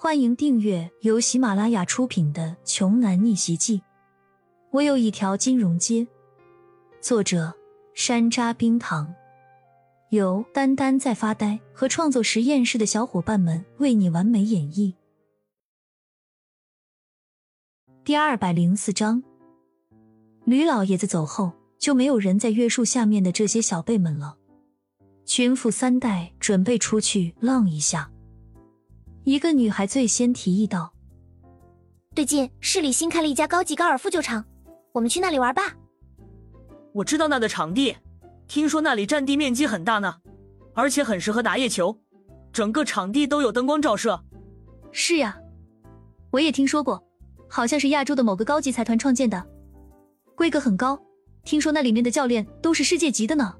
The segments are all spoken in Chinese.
欢迎订阅由喜马拉雅出品的《穷男逆袭记》。我有一条金融街。作者：山楂冰糖，由丹丹在发呆和创作实验室的小伙伴们为你完美演绎。第二百零四章，吕老爷子走后，就没有人再约束下面的这些小辈们了。群富三代准备出去浪一下。一个女孩最先提议道：“最近市里新开了一家高级高尔夫球场，我们去那里玩吧。”我知道那的场地，听说那里占地面积很大呢，而且很适合打野球，整个场地都有灯光照射。是呀，我也听说过，好像是亚洲的某个高级财团创建的，规格很高，听说那里面的教练都是世界级的呢。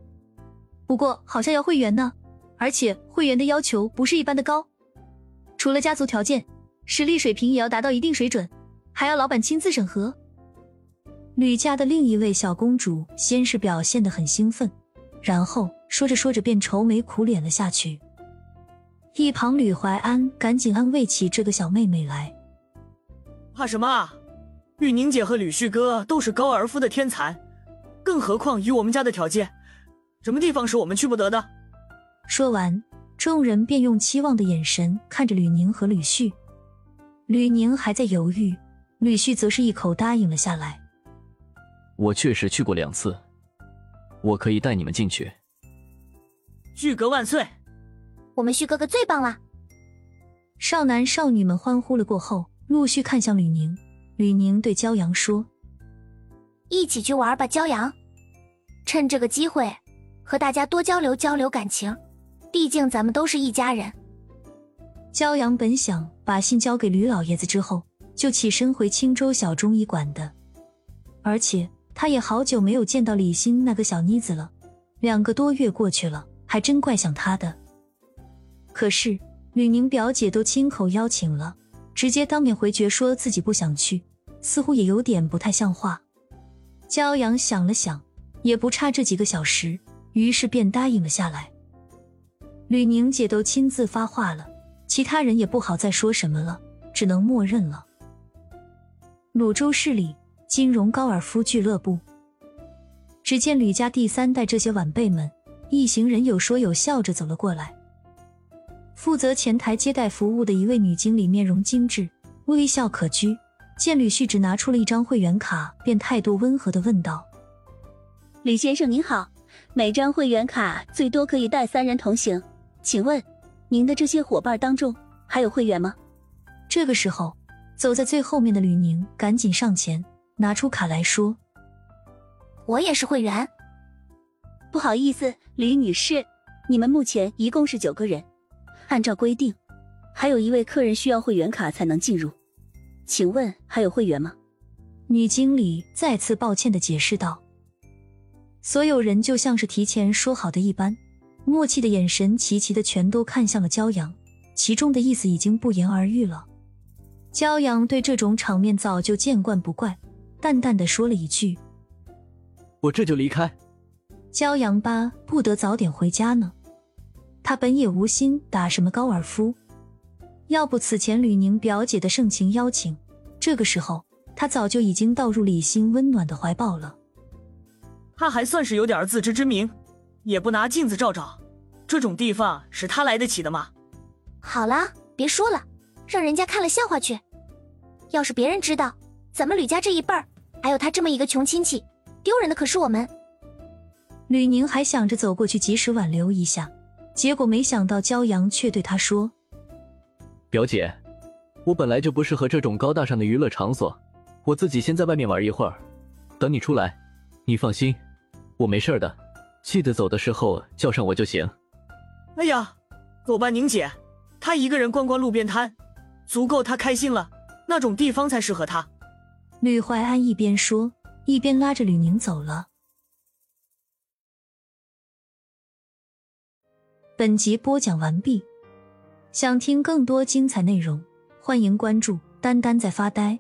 不过好像要会员呢，而且会员的要求不是一般的高。除了家族条件，实力水平也要达到一定水准，还要老板亲自审核。吕家的另一位小公主先是表现得很兴奋，然后说着说着便愁眉苦脸了下去。一旁吕怀安赶紧安慰起这个小妹妹来：“怕什么啊？玉宁姐和吕旭哥都是高尔夫的天才，更何况以我们家的条件，什么地方是我们去不得的？”说完。众人便用期望的眼神看着吕宁和吕旭，吕宁还在犹豫，吕旭则是一口答应了下来。我确实去过两次，我可以带你们进去。旭哥万岁！我们旭哥哥最棒了！少男少女们欢呼了过后，陆续看向吕宁。吕宁对骄阳说：“一起去玩吧，骄阳，趁这个机会和大家多交流交流感情。”毕竟咱们都是一家人。骄阳本想把信交给吕老爷子之后，就起身回青州小中医馆的，而且他也好久没有见到李欣那个小妮子了，两个多月过去了，还真怪想他的。可是吕宁表姐都亲口邀请了，直接当面回绝说自己不想去，似乎也有点不太像话。骄阳想了想，也不差这几个小时，于是便答应了下来。吕宁姐都亲自发话了，其他人也不好再说什么了，只能默认了。泸州市里金融高尔夫俱乐部，只见吕家第三代这些晚辈们一行人有说有笑着走了过来。负责前台接待服务的一位女经理面容精致，微笑可掬，见吕旭只拿出了一张会员卡，便态度温和的问道：“吕先生您好，每张会员卡最多可以带三人同行。”请问，您的这些伙伴当中还有会员吗？这个时候，走在最后面的吕宁赶紧上前拿出卡来说：“我也是会员。”不好意思，吕女士，你们目前一共是九个人，按照规定，还有一位客人需要会员卡才能进入。请问还有会员吗？女经理再次抱歉的解释道。所有人就像是提前说好的一般。默契的眼神齐齐的全都看向了骄阳，其中的意思已经不言而喻了。骄阳对这种场面早就见惯不怪，淡淡的说了一句：“我这就离开。”骄阳吧不得早点回家呢。他本也无心打什么高尔夫，要不此前吕宁表姐的盛情邀请，这个时候他早就已经倒入李欣温暖的怀抱了。他还算是有点自知之明。也不拿镜子照照，这种地方是他来得起的吗？好了，别说了，让人家看了笑话去。要是别人知道咱们吕家这一辈儿还有他这么一个穷亲戚，丢人的可是我们。吕宁还想着走过去及时挽留一下，结果没想到骄阳却对他说：“表姐，我本来就不适合这种高大上的娱乐场所，我自己先在外面玩一会儿，等你出来。你放心，我没事的。”记得走的时候叫上我就行。哎呀，走吧，宁姐，她一个人逛逛路边摊，足够她开心了。那种地方才适合她。吕怀安一边说，一边拉着吕宁走了。本集播讲完毕，想听更多精彩内容，欢迎关注“丹丹在发呆”。